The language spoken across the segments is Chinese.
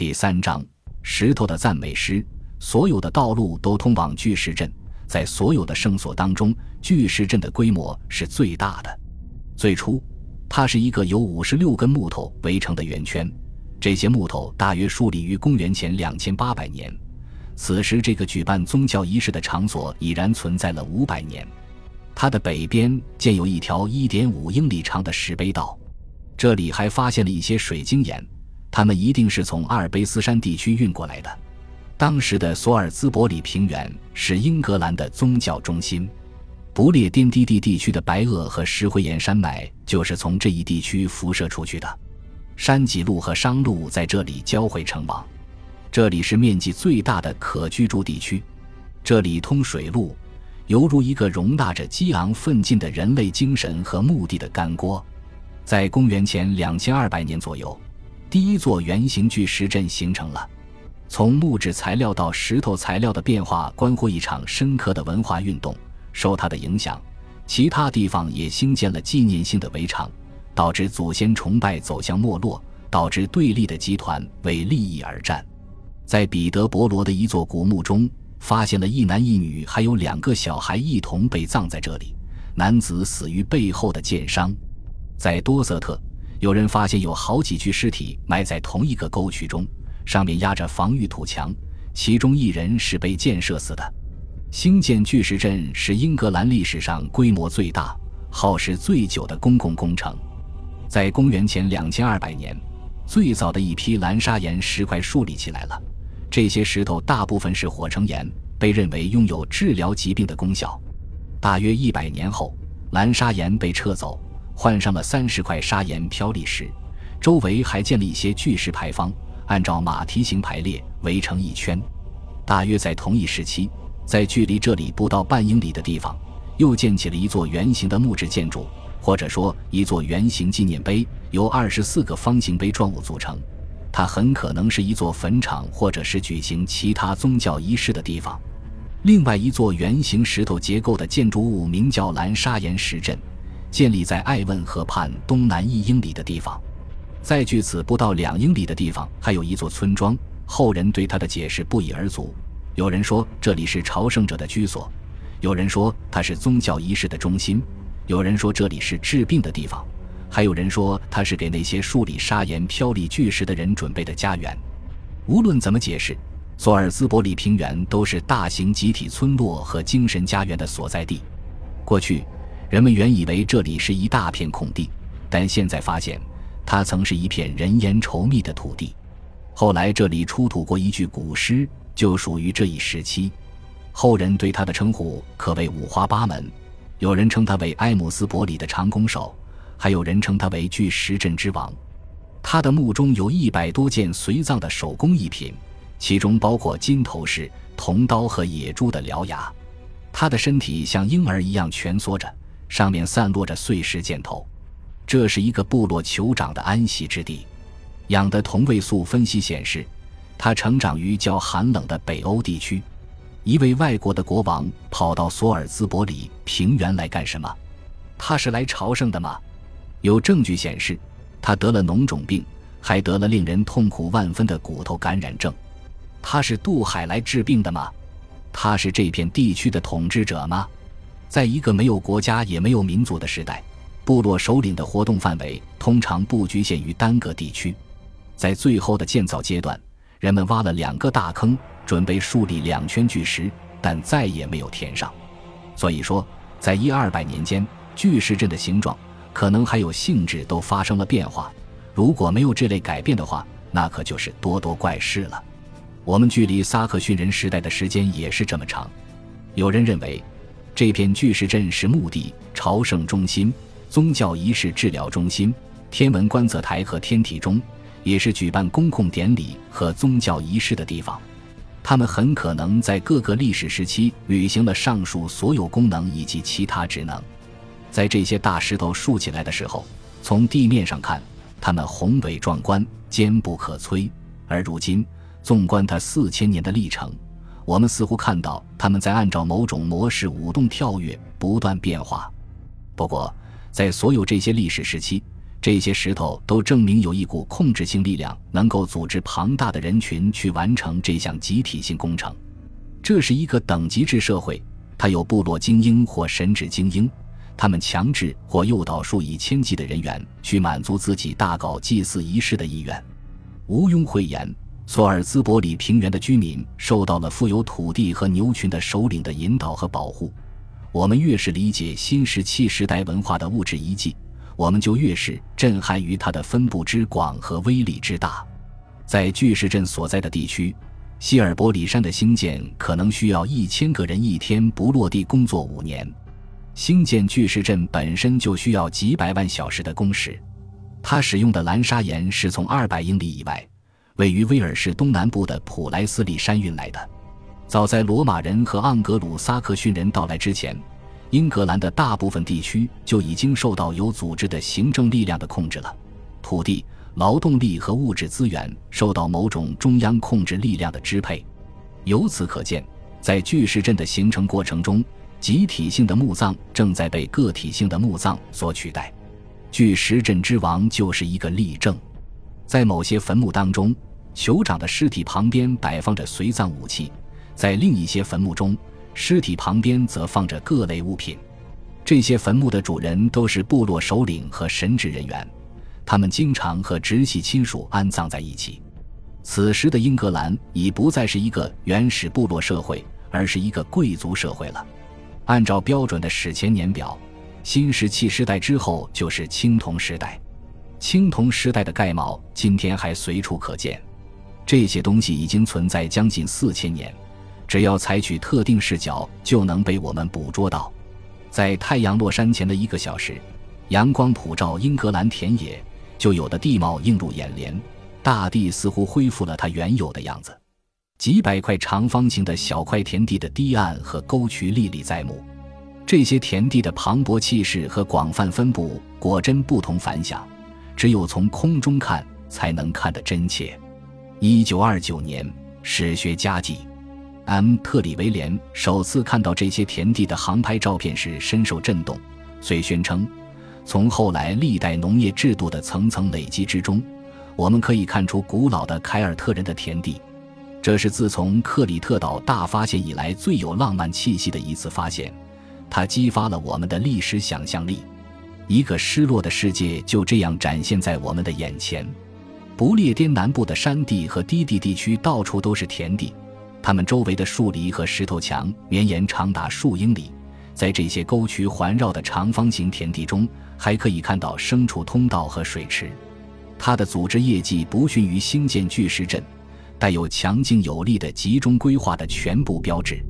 第三章：石头的赞美诗。所有的道路都通往巨石阵，在所有的圣所当中，巨石阵的规模是最大的。最初，它是一个由五十六根木头围成的圆圈，这些木头大约树立于公元前两千八百年。此时，这个举办宗教仪式的场所已然存在了五百年。它的北边建有一条一点五英里长的石碑道，这里还发现了一些水晶岩。他们一定是从阿尔卑斯山地区运过来的。当时的索尔兹伯里平原是英格兰的宗教中心，不列颠低地地区的白垩和石灰岩山脉就是从这一地区辐射出去的。山脊路和商路在这里交汇成网，这里是面积最大的可居住地区。这里通水路，犹如一个容纳着激昂奋进的人类精神和目的的干锅。在公元前两千二百年左右。第一座圆形巨石阵形成了。从木质材料到石头材料的变化，关乎一场深刻的文化运动。受它的影响，其他地方也兴建了纪念性的围场，导致祖先崇拜走向没落，导致对立的集团为利益而战。在彼得伯罗的一座古墓中，发现了一男一女，还有两个小孩一同被葬在这里。男子死于背后的箭伤。在多瑟特。有人发现有好几具尸体埋在同一个沟渠中，上面压着防御土墙，其中一人是被箭射死的。兴建巨石阵是英格兰历史上规模最大、耗时最久的公共工程。在公元前两千二百年，最早的一批蓝砂岩石块树立起来了。这些石头大部分是火成岩，被认为拥有治疗疾病的功效。大约一百年后，蓝砂岩被撤走。换上了三十块砂岩飘砾石，周围还建了一些巨石牌坊，按照马蹄形排列，围成一圈。大约在同一时期，在距离这里不到半英里的地方，又建起了一座圆形的木质建筑，或者说一座圆形纪念碑，由二十四个方形碑状物组成。它很可能是一座坟场，或者是举行其他宗教仪式的地方。另外一座圆形石头结构的建筑物名叫蓝砂岩石阵。建立在艾问河畔东南一英里的地方，在距此不到两英里的地方，还有一座村庄。后人对他的解释不一而足。有人说这里是朝圣者的居所，有人说它是宗教仪式的中心，有人说这里是治病的地方，还有人说它是给那些数理砂岩飘砾巨石的人准备的家园。无论怎么解释，索尔兹伯里平原都是大型集体村落和精神家园的所在地。过去。人们原以为这里是一大片空地，但现在发现，它曾是一片人烟稠密的土地。后来这里出土过一具古尸，就属于这一时期。后人对他的称呼可谓五花八门，有人称他为埃姆斯伯里的长弓手，还有人称他为巨石阵之王。他的墓中有一百多件随葬的手工艺品，其中包括金头饰、铜刀和野猪的獠牙。他的身体像婴儿一样蜷缩着。上面散落着碎石箭头，这是一个部落酋长的安息之地。氧的同位素分析显示，他成长于较寒冷的北欧地区。一位外国的国王跑到索尔兹伯里平原来干什么？他是来朝圣的吗？有证据显示，他得了脓肿病，还得了令人痛苦万分的骨头感染症。他是渡海来治病的吗？他是这片地区的统治者吗？在一个没有国家也没有民族的时代，部落首领的活动范围通常不局限于单个地区。在最后的建造阶段，人们挖了两个大坑，准备树立两圈巨石，但再也没有填上。所以说，在一二百年间，巨石阵的形状可能还有性质都发生了变化。如果没有这类改变的话，那可就是多多怪事了。我们距离萨克逊人时代的时间也是这么长。有人认为。这片巨石阵是墓地、朝圣中心、宗教仪式治疗中心、天文观测台和天体钟，也是举办公共典礼和宗教仪式的地方。他们很可能在各个历史时期履行了上述所有功能以及其他职能。在这些大石头竖起来的时候，从地面上看，它们宏伟壮观、坚不可摧；而如今，纵观它四千年的历程。我们似乎看到他们在按照某种模式舞动跳跃，不断变化。不过，在所有这些历史时期，这些石头都证明有一股控制性力量能够组织庞大的人群去完成这项集体性工程。这是一个等级制社会，它有部落精英或神职精英，他们强制或诱导数以千计的人员去满足自己大搞祭祀仪式的意愿。毋庸讳言，索尔兹伯里平原的居民受到了富有土地和牛群的首领的引导和保护。我们越是理解新石器时代文化的物质遗迹。我们就越是震撼于它的分布之广和威力之大。在巨石阵所在的地区，希尔伯里山的兴建可能需要一千个人一天不落地工作五年。兴建巨石阵本身就需要几百万小时的工时。它使用的蓝砂岩是从二百英里以外，位于威尔士东南部的普莱斯利山运来的。早在罗马人和盎格鲁撒克逊人到来之前。英格兰的大部分地区就已经受到有组织的行政力量的控制了，土地、劳动力和物质资源受到某种中央控制力量的支配。由此可见，在巨石阵的形成过程中，集体性的墓葬正在被个体性的墓葬所取代。巨石阵之王就是一个例证。在某些坟墓当中，酋长的尸体旁边摆放着随葬武器；在另一些坟墓中，尸体旁边则放着各类物品，这些坟墓的主人都是部落首领和神职人员，他们经常和直系亲属安葬在一起。此时的英格兰已不再是一个原始部落社会，而是一个贵族社会了。按照标准的史前年表，新石器时代之后就是青铜时代。青铜时代的盖帽今天还随处可见，这些东西已经存在将近四千年。只要采取特定视角，就能被我们捕捉到。在太阳落山前的一个小时，阳光普照英格兰田野，就有的地貌映入眼帘。大地似乎恢复了它原有的样子。几百块长方形的小块田地的堤岸和沟渠历历在目。这些田地的磅礴气势和广泛分布果真不同凡响，只有从空中看才能看得真切。一九二九年，史学家记。M. 特里维廉首次看到这些田地的航拍照片时，深受震动，遂宣称：从后来历代农业制度的层层累积之中，我们可以看出古老的凯尔特人的田地。这是自从克里特岛大发现以来最有浪漫气息的一次发现，它激发了我们的历史想象力。一个失落的世界就这样展现在我们的眼前。不列颠南部的山地和低地地区到处都是田地。它们周围的树篱和石头墙绵延长达数英里，在这些沟渠环绕的长方形田地中，还可以看到牲畜通道和水池。它的组织业绩不逊于兴建巨石阵，带有强劲有力的集中规划的全部标志。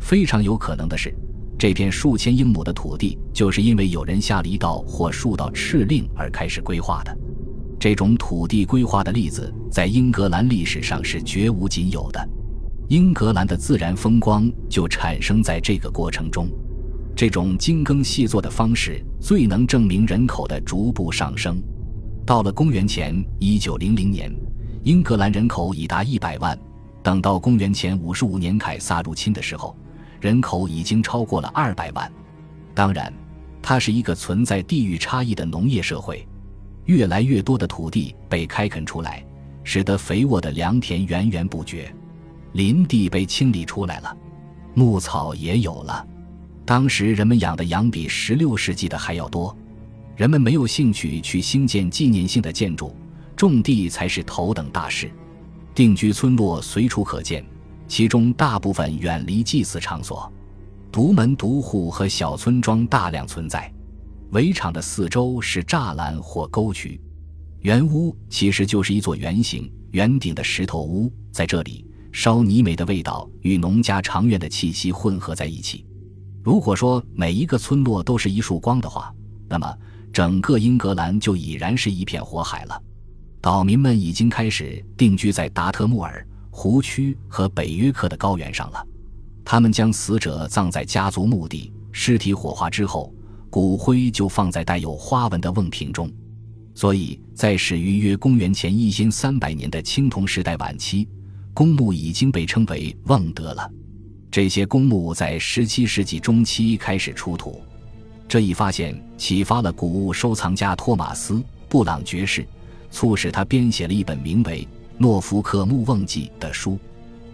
非常有可能的是，这片数千英亩的土地就是因为有人下了一道或数道敕令而开始规划的。这种土地规划的例子在英格兰历史上是绝无仅有的。英格兰的自然风光就产生在这个过程中，这种精耕细作的方式最能证明人口的逐步上升。到了公元前一九零零年，英格兰人口已达一百万；等到公元前五十五年凯撒入侵的时候，人口已经超过了二百万。当然，它是一个存在地域差异的农业社会，越来越多的土地被开垦出来，使得肥沃的良田源源不绝。林地被清理出来了，牧草也有了。当时人们养的羊比十六世纪的还要多。人们没有兴趣去兴建纪念性的建筑，种地才是头等大事。定居村落随处可见，其中大部分远离祭祀场所，独门独户和小村庄大量存在。围场的四周是栅栏或沟渠。圆屋其实就是一座圆形圆顶的石头屋，在这里。烧泥煤的味道与农家长院的气息混合在一起。如果说每一个村落都是一束光的话，那么整个英格兰就已然是一片火海了。岛民们已经开始定居在达特穆尔、湖区和北约克的高原上了。他们将死者葬在家族墓地，尸体火化之后，骨灰就放在带有花纹的瓮瓶中。所以在始于约公元前一千三百年的青铜时代晚期。公墓已经被称为瓮德了。这些公墓在17世纪中期开始出土。这一发现启发了古物收藏家托马斯·布朗爵士，促使他编写了一本名为《诺福克墓瓮记》的书。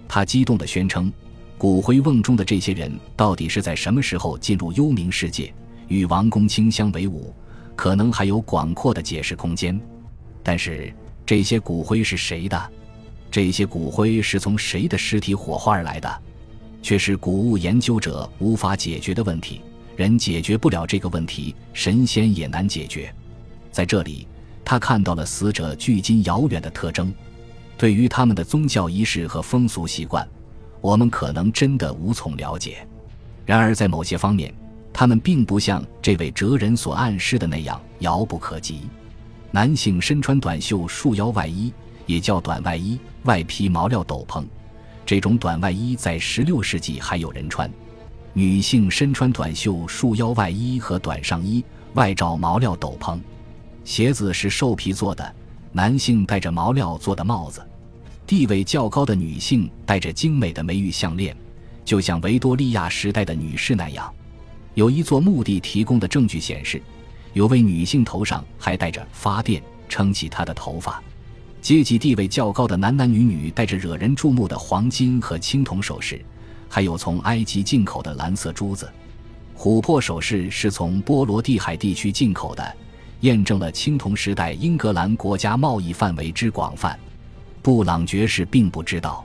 他激动地宣称，骨灰瓮中的这些人到底是在什么时候进入幽冥世界，与王公卿相为伍，可能还有广阔的解释空间。但是，这些骨灰是谁的？这些骨灰是从谁的尸体火化而来的？却是古物研究者无法解决的问题。人解决不了这个问题，神仙也难解决。在这里，他看到了死者距今遥远的特征。对于他们的宗教仪式和风俗习惯，我们可能真的无从了解。然而，在某些方面，他们并不像这位哲人所暗示的那样遥不可及。男性身穿短袖束腰外衣，也叫短外衣，外披毛料斗篷。这种短外衣在16世纪还有人穿。女性身穿短袖束腰外衣和短上衣，外罩毛料斗篷，鞋子是兽皮做的。男性戴着毛料做的帽子，地位较高的女性戴着精美的美玉项链，就像维多利亚时代的女士那样。有一座墓地提供的证据显示，有位女性头上还戴着发电撑起她的头发。阶级地位较高的男男女女戴着惹人注目的黄金和青铜首饰。还有从埃及进口的蓝色珠子，琥珀首饰是从波罗的海地区进口的，验证了青铜时代英格兰国家贸易范围之广泛。布朗爵士并不知道，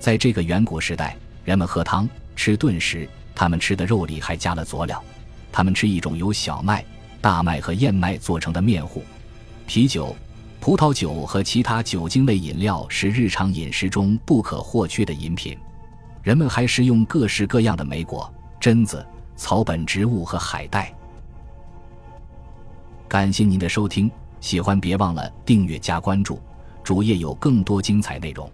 在这个远古时代，人们喝汤吃炖食，他们吃的肉里还加了佐料。他们吃一种由小麦、大麦和燕麦做成的面糊。啤酒、葡萄酒和其他酒精类饮料是日常饮食中不可或缺的饮品。人们还食用各式各样的莓果、榛子、草本植物和海带。感谢您的收听，喜欢别忘了订阅加关注，主页有更多精彩内容。